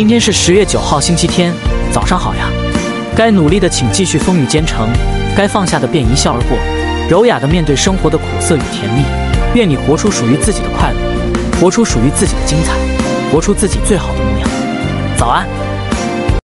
今天是十月九号星期天早上好呀。该努力的请继续风雨兼程该放下的便一笑而过柔雅的面对生活的苦涩与甜蜜。愿你活出属于自己的快乐活出属于自己的精彩活出自己最好的模样。早安。